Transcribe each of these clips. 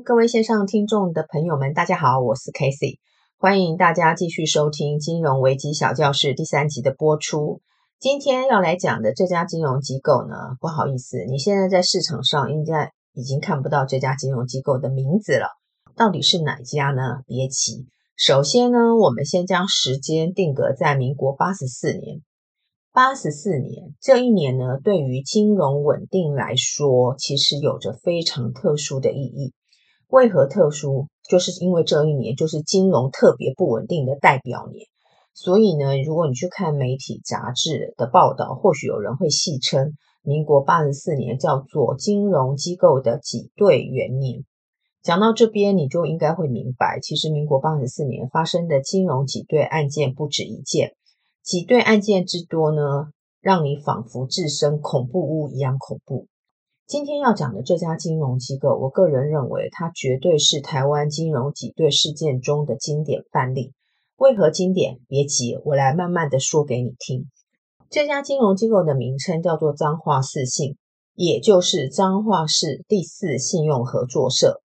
各位线上听众的朋友们，大家好，我是 Casey，欢迎大家继续收听《金融危机小教室》第三集的播出。今天要来讲的这家金融机构呢，不好意思，你现在在市场上应该已经看不到这家金融机构的名字了。到底是哪家呢？别急，首先呢，我们先将时间定格在民国八十四年。八十四年这一年呢，对于金融稳定来说，其实有着非常特殊的意义。为何特殊？就是因为这一年就是金融特别不稳定的代表年。所以呢，如果你去看媒体杂志的报道，或许有人会戏称民国八十四年叫做金融机构的挤兑元年。讲到这边，你就应该会明白，其实民国八十四年发生的金融挤兑案件不止一件。挤兑案件之多呢，让你仿佛置身恐怖屋一样恐怖。今天要讲的这家金融机构，我个人认为它绝对是台湾金融挤兑事件中的经典范例。为何经典？别急，我来慢慢的说给你听。这家金融机构的名称叫做彰化四信，也就是彰化市第四信用合作社。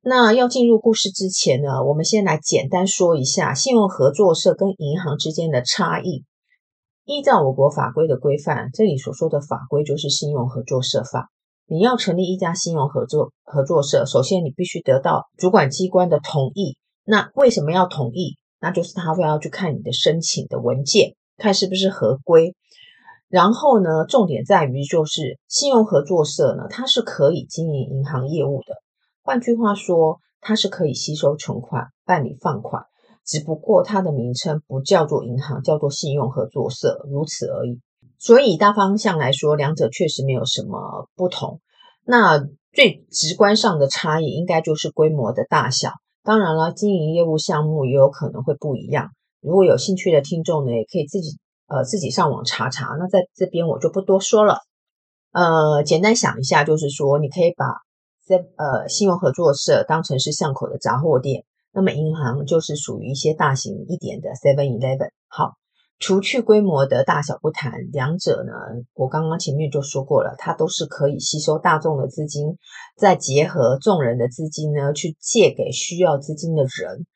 那要进入故事之前呢，我们先来简单说一下信用合作社跟银行之间的差异。依照我国法规的规范，这里所说的法规就是信用合作社法。你要成立一家信用合作合作社，首先你必须得到主管机关的同意。那为什么要同意？那就是他会要去看你的申请的文件，看是不是合规。然后呢，重点在于就是信用合作社呢，它是可以经营银行业务的。换句话说，它是可以吸收存款、办理放款，只不过它的名称不叫做银行，叫做信用合作社，如此而已。所以大方向来说，两者确实没有什么不同。那最直观上的差异，应该就是规模的大小。当然了，经营业务项目也有可能会不一样。如果有兴趣的听众呢，也可以自己呃自己上网查查。那在这边我就不多说了。呃，简单想一下，就是说你可以把。这呃，信用合作社当成是巷口的杂货店，那么银行就是属于一些大型一点的 Seven Eleven。好，除去规模的大小不谈，两者呢，我刚刚前面就说过了，它都是可以吸收大众的资金，再结合众人的资金呢，去借给需要资金的人。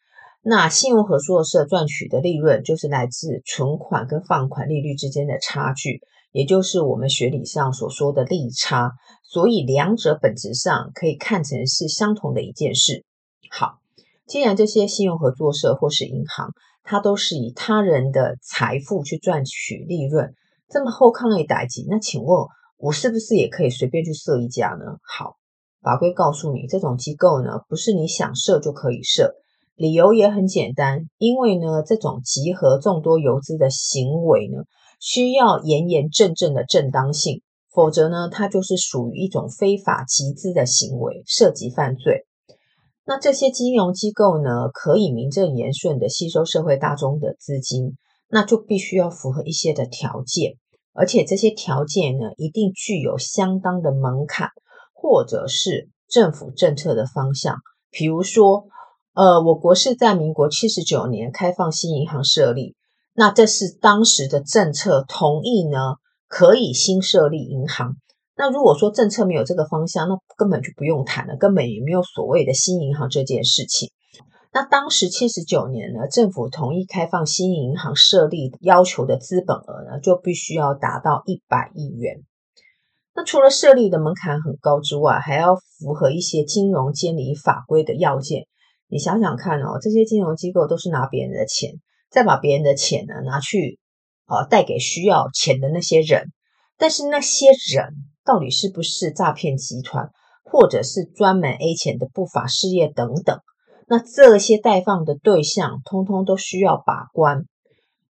那信用合作社赚取的利润，就是来自存款跟放款利率之间的差距。也就是我们学理上所说的利差，所以两者本质上可以看成是相同的一件事。好，既然这些信用合作社或是银行，他都是以他人的财富去赚取利润，这么好康的代志，那请问我是不是也可以随便去设一家呢？好，法规告诉你，这种机构呢，不是你想设就可以设，理由也很简单，因为呢，这种集合众多游资的行为呢。需要严严正正的正当性，否则呢，它就是属于一种非法集资的行为，涉及犯罪。那这些金融机构呢，可以名正言顺的吸收社会大众的资金，那就必须要符合一些的条件，而且这些条件呢，一定具有相当的门槛，或者是政府政策的方向。比如说，呃，我国是在民国七十九年开放新银行设立。那这是当时的政策同意呢，可以新设立银行。那如果说政策没有这个方向，那根本就不用谈了，根本也没有所谓的新银行这件事情。那当时七十九年呢，政府同意开放新银行设立要求的资本额呢，就必须要达到一百亿元。那除了设立的门槛很高之外，还要符合一些金融监理法规的要件。你想想看哦，这些金融机构都是拿别人的钱。再把别人的钱呢拿去，呃，贷给需要钱的那些人，但是那些人到底是不是诈骗集团，或者是专门 A 钱的不法事业等等？那这些贷放的对象，通通都需要把关。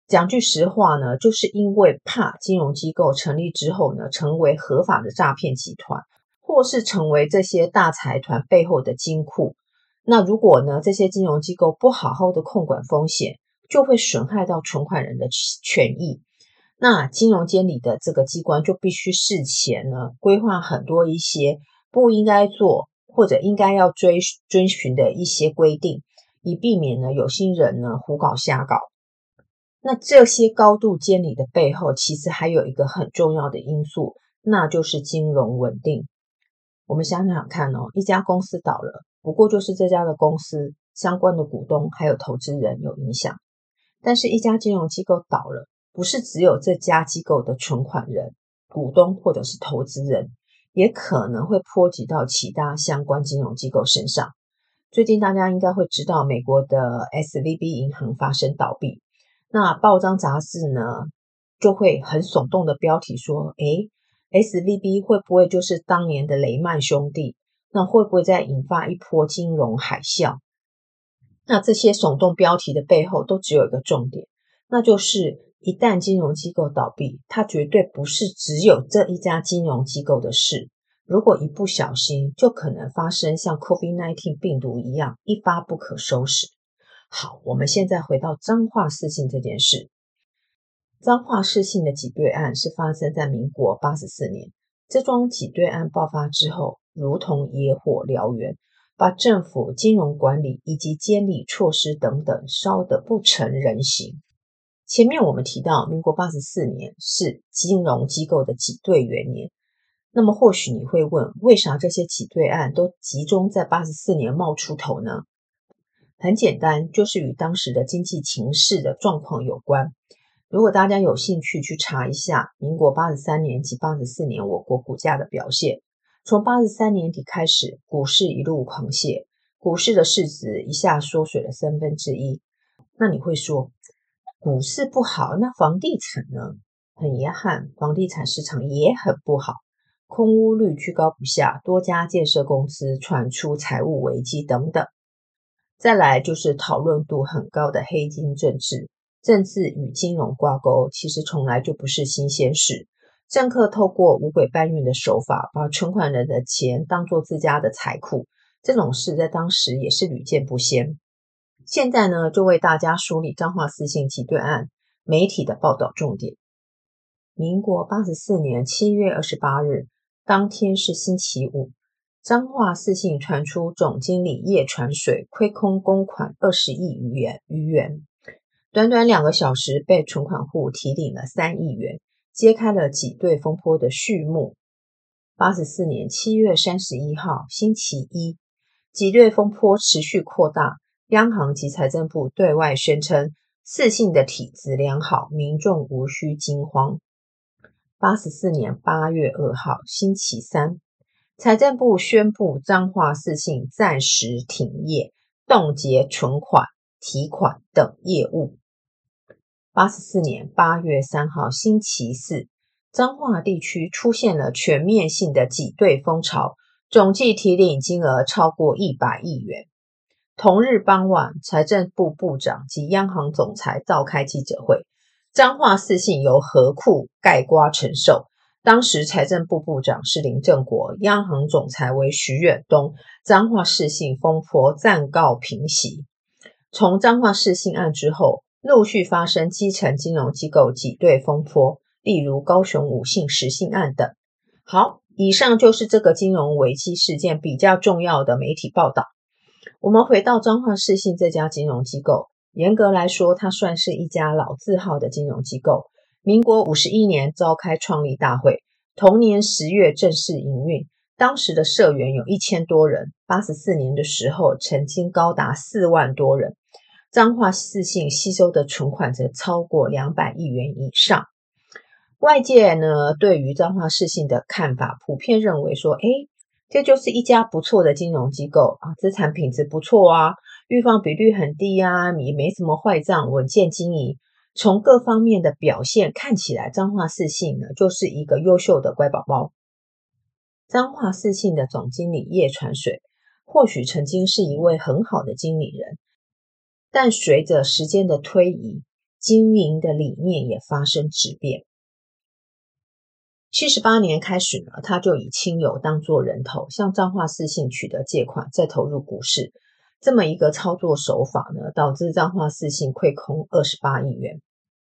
讲句实话呢，就是因为怕金融机构成立之后呢，成为合法的诈骗集团，或是成为这些大财团背后的金库。那如果呢，这些金融机构不好好的控管风险，就会损害到存款人的权益，那金融监理的这个机关就必须事前呢规划很多一些不应该做或者应该要追遵循的一些规定，以避免呢有心人呢胡搞瞎搞。那这些高度监理的背后，其实还有一个很重要的因素，那就是金融稳定。我们想想看哦，一家公司倒了，不过就是这家的公司相关的股东还有投资人有影响。但是，一家金融机构倒了，不是只有这家机构的存款人、股东或者是投资人，也可能会波及到其他相关金融机构身上。最近大家应该会知道，美国的 SVB 银行发生倒闭，那报章杂志呢就会很耸动的标题说：“诶，SVB 会不会就是当年的雷曼兄弟？那会不会再引发一波金融海啸？”那这些耸动标题的背后，都只有一个重点，那就是一旦金融机构倒闭，它绝对不是只有这一家金融机构的事。如果一不小心，就可能发生像 COVID-19 病毒一样一发不可收拾。好，我们现在回到彰化四信这件事。彰化四信的挤兑案是发生在民国八十四年，这桩挤兑案爆发之后，如同野火燎原。把政府金融管理以及监理措施等等烧得不成人形。前面我们提到，民国八十四年是金融机构的挤兑元年。那么或许你会问，为啥这些挤兑案都集中在八十四年冒出头呢？很简单，就是与当时的经济情势的状况有关。如果大家有兴趣去查一下民国八十三年及八十四年我国股价的表现。从八十三年底开始，股市一路狂泻，股市的市值一下缩水了三分之一。那你会说，股市不好，那房地产呢？很遗憾，房地产市场也很不好，空屋率居高不下，多家建设公司传出财务危机等等。再来就是讨论度很高的黑金政治，政治与金融挂钩，其实从来就不是新鲜事。政客透过五鬼搬运的手法，把存款人的钱当做自家的财库，这种事在当时也是屡见不鲜。现在呢，就为大家梳理彰化四信挤兑案媒体的报道重点。民国八十四年七月二十八日，当天是星期五，彰化四信传出总经理叶传水亏空公款二十亿余元余元，短短两个小时被存款户提领了三亿元。揭开了挤兑风波的序幕。八十四年七月三十一号，星期一，挤兑风波持续扩大。央行及财政部对外宣称，四信的体质良好，民众无需惊慌。八十四年八月二号，星期三，财政部宣布彰化四信暂时停业，冻结存款、提款等业务。八十四年八月三号星期四，彰化地区出现了全面性的挤兑风潮，总计提领金额超过一百亿元。同日傍晚，财政部部长及央行总裁召开记者会，彰化四信由何库盖瓜承受。当时财政部部长是林正国，央行总裁为徐远东。彰化四信风波暂告平息。从彰化市信案之后。陆续发生基层金融机构挤兑风波，例如高雄五信十信案等。好，以上就是这个金融危机事件比较重要的媒体报道。我们回到彰化市信这家金融机构，严格来说，它算是一家老字号的金融机构。民国五十一年召开创立大会，同年十月正式营运。当时的社员有一千多人，八十四年的时候，曾经高达四万多人。彰化四信吸收的存款则超过两百亿元以上。外界呢，对于彰化四信的看法，普遍认为说，诶，这就是一家不错的金融机构啊，资产品质不错啊，预放比率很低啊，也没什么坏账，稳健经营。从各方面的表现看起来，彰化四信呢，就是一个优秀的乖宝宝。彰化四信的总经理叶传水，或许曾经是一位很好的经理人。但随着时间的推移，经营的理念也发生质变。七十八年开始呢，他就以亲友当做人头，向彰化四信取得借款，再投入股市。这么一个操作手法呢，导致彰化四信亏空二十八亿元。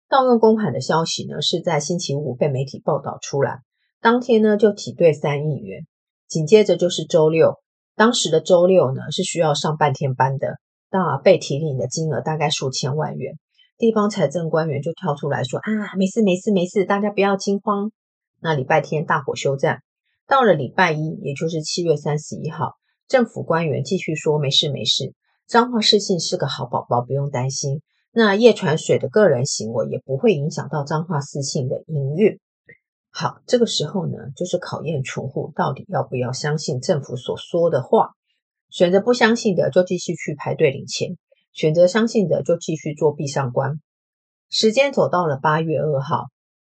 盗用公款的消息呢，是在星期五被媒体报道出来，当天呢就挤兑三亿元。紧接着就是周六，当时的周六呢是需要上半天班的。那被提领的金额大概数千万元，地方财政官员就跳出来说：“啊，没事没事没事，大家不要惊慌。”那礼拜天大火休战，到了礼拜一，也就是七月三十一号，政府官员继续说没事没事，彰化市信是个好宝宝，不用担心。那叶传水的个人行为也不会影响到彰化市信的营运。好，这个时候呢，就是考验储户到底要不要相信政府所说的话。选择不相信的，就继续去排队领钱；选择相信的，就继续做壁上观。时间走到了八月二号，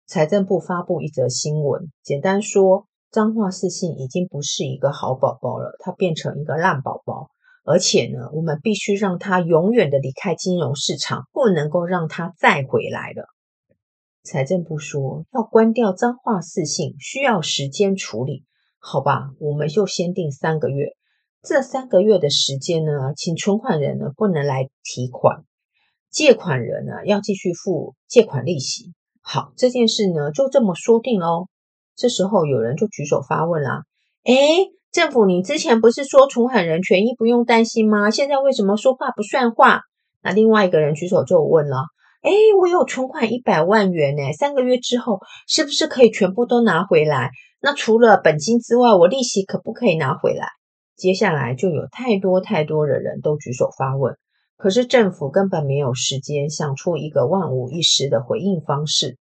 财政部发布一则新闻，简单说，彰化市信已经不是一个好宝宝了，它变成一个烂宝宝。而且呢，我们必须让它永远的离开金融市场，不能够让它再回来了。财政部说要关掉彰化市信，需要时间处理，好吧？我们就先定三个月。这三个月的时间呢，请存款人呢不能来提款，借款人呢要继续付借款利息。好，这件事呢就这么说定喽。这时候有人就举手发问啦：“诶，政府，你之前不是说存款人权益不用担心吗？现在为什么说话不算话？”那另外一个人举手就问了。哎，我有存款一百万元呢，三个月之后是不是可以全部都拿回来？那除了本金之外，我利息可不可以拿回来？接下来就有太多太多的人都举手发问，可是政府根本没有时间想出一个万无一失的回应方式。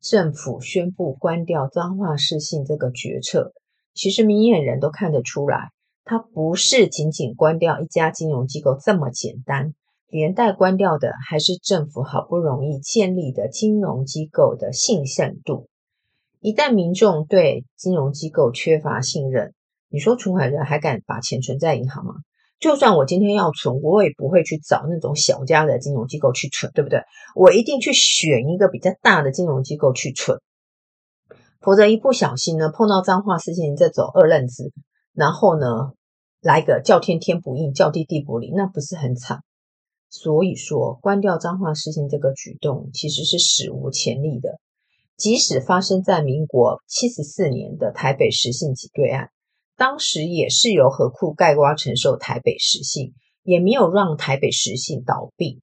政府宣布关掉彰化市信这个决策，其实明眼人都看得出来，它不是仅仅关掉一家金融机构这么简单。连带关掉的还是政府好不容易建立的金融机构的信任度。一旦民众对金融机构缺乏信任，你说存款人还敢把钱存在银行吗？就算我今天要存，我也不会去找那种小家的金融机构去存，对不对？我一定去选一个比较大的金融机构去存，否则一不小心呢，碰到彰化市信这种二愣子，然后呢，来个叫天天不应，叫地地不灵，那不是很惨？所以说，关掉彰化市信这个举动其实是史无前例的。即使发生在民国七十四年的台北实信挤兑案，当时也是由合库盖瓜承受台北实信，也没有让台北实信倒闭。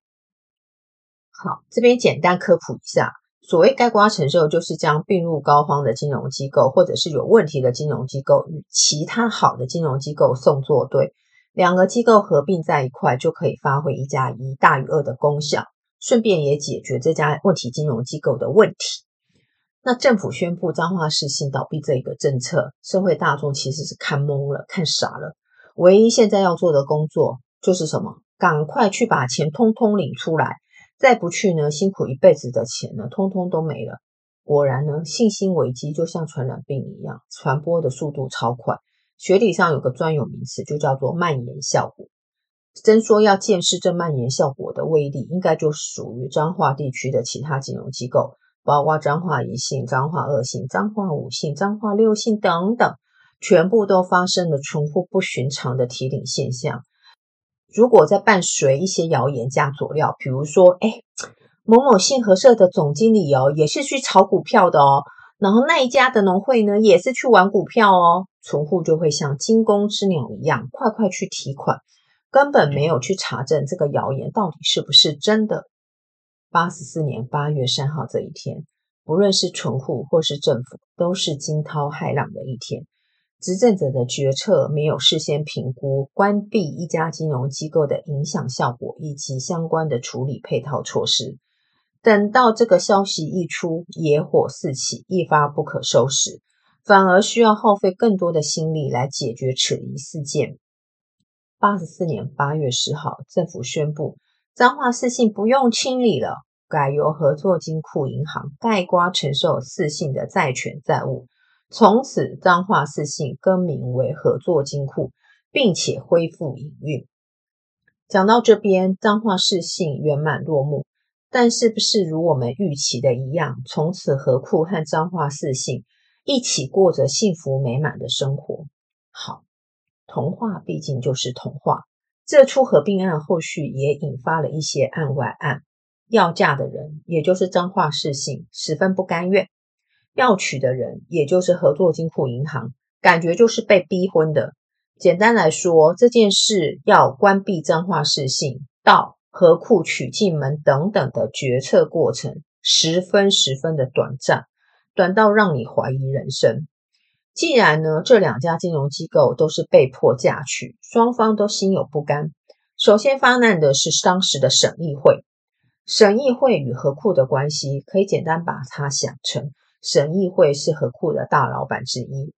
好，这边简单科普一下，所谓盖瓜承受，就是将病入膏肓的金融机构，或者是有问题的金融机构，与其他好的金融机构送作对。两个机构合并在一块，就可以发挥一加一大于二的功效，顺便也解决这家问题金融机构的问题。那政府宣布彰化市信倒闭这一个政策，社会大众其实是看懵了、看傻了。唯一现在要做的工作就是什么？赶快去把钱通通领出来，再不去呢，辛苦一辈子的钱呢，通通都没了。果然呢，信心危机就像传染病一样，传播的速度超快。学理上有个专有名词，就叫做蔓延效果。真说要见识这蔓延效果的威力，应该就属于彰化地区的其他金融机构，包括彰化一信、彰化二信、彰化五信、彰化六信等等，全部都发生了存户不寻常的提领现象。如果再伴随一些谣言加佐料，比如说，哎，某某信合社的总经理哦，也是去炒股票的哦。然后那一家的农会呢，也是去玩股票哦，存户就会像惊弓之鸟一样，快快去提款，根本没有去查证这个谣言到底是不是真的。八十四年八月三号这一天，不论是存户或是政府，都是惊涛骇浪的一天。执政者的决策没有事先评估关闭一家金融机构的影响效果以及相关的处理配套措施。等到这个消息一出，野火四起，一发不可收拾，反而需要耗费更多的心力来解决此一事件。八十四年八月十号，政府宣布彰化市信不用清理了，改由合作金库银行概括承受四信的债权债务，从此彰化四信更名为合作金库，并且恢复营运。讲到这边，彰化四信圆满落幕。但是不是如我们预期的一样，从此合库和彰化四信一起过着幸福美满的生活？好，童话毕竟就是童话。这出合并案后续也引发了一些案外案。要嫁的人，也就是彰化市信，十分不甘愿；要娶的人，也就是合作金库银行，感觉就是被逼婚的。简单来说，这件事要关闭彰化市信到。合库取进门等等的决策过程十分十分的短暂，短到让你怀疑人生。既然呢，这两家金融机构都是被迫嫁娶，双方都心有不甘。首先发难的是当时的省议会，省议会与合库的关系，可以简单把它想成，省议会是合库的大老板之一。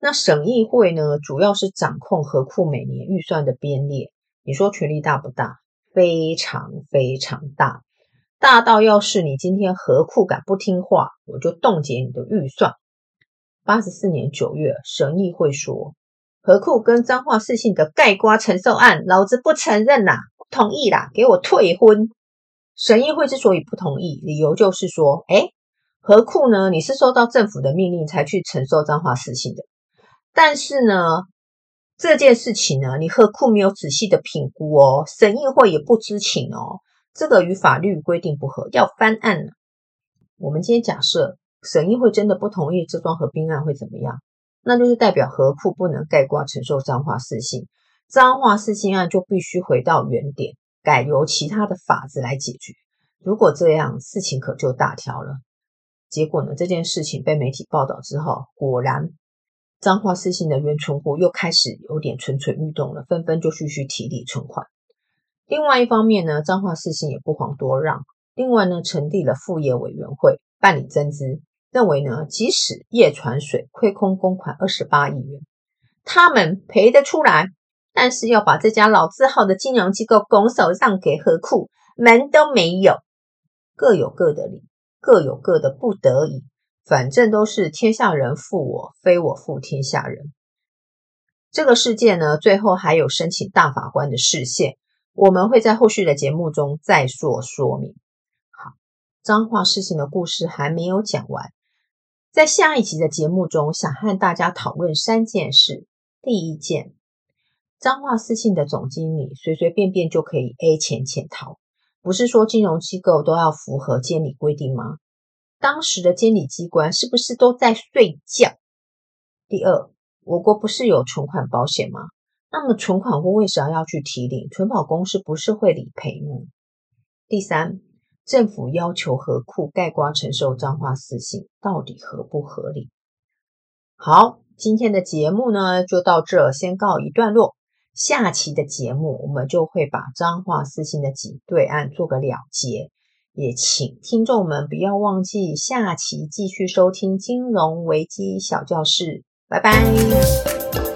那省议会呢，主要是掌控合库每年预算的编列。你说权力大不大？非常非常大，大到要是你今天合库敢不听话，我就冻结你的预算。八十四年九月，省议会说，合库跟彰化四信的盖瓜承受案，老子不承认啦，不同意啦，给我退婚。省议会之所以不同意，理由就是说，诶，何库呢，你是受到政府的命令才去承受彰化四信的，但是呢，这件事情呢，你何库没有仔细的评估哦，省议会也不知情哦，这个与法律规定不合，要翻案了。我们今天假设。省议会真的不同意这桩合并案会怎么样？那就是代表何库不能盖棺承受彰化四信，彰化四信案就必须回到原点，改由其他的法子来解决。如果这样，事情可就大条了。结果呢？这件事情被媒体报道之后，果然彰化四信的原存户又开始有点蠢蠢欲动了，纷纷就继续提领存款。另外一方面呢，彰化四信也不遑多让，另外呢，成立了复业委员会办理增资。认为呢，即使叶传水亏空公款二十八亿元，他们赔得出来，但是要把这家老字号的金融机构拱手让给合库，门都没有。各有各的理，各有各的不得已，反正都是天下人负我，非我负天下人。这个事件呢，最后还有申请大法官的视线，我们会在后续的节目中再做说明。好，脏话事情的故事还没有讲完。在下一集的节目中，想和大家讨论三件事。第一件，彰化四信的总经理随随便便就可以 A 钱潜逃，不是说金融机构都要符合监理规定吗？当时的监理机关是不是都在睡觉？第二，我国不是有存款保险吗？那么存款户为啥要去提领？存保公司不是会理赔吗？第三。政府要求合库概括承受彰化四信，到底合不合理？好，今天的节目呢就到这，先告一段落。下期的节目我们就会把彰化四信的几对案做个了结，也请听众们不要忘记下期继续收听金融危机小教室。拜拜。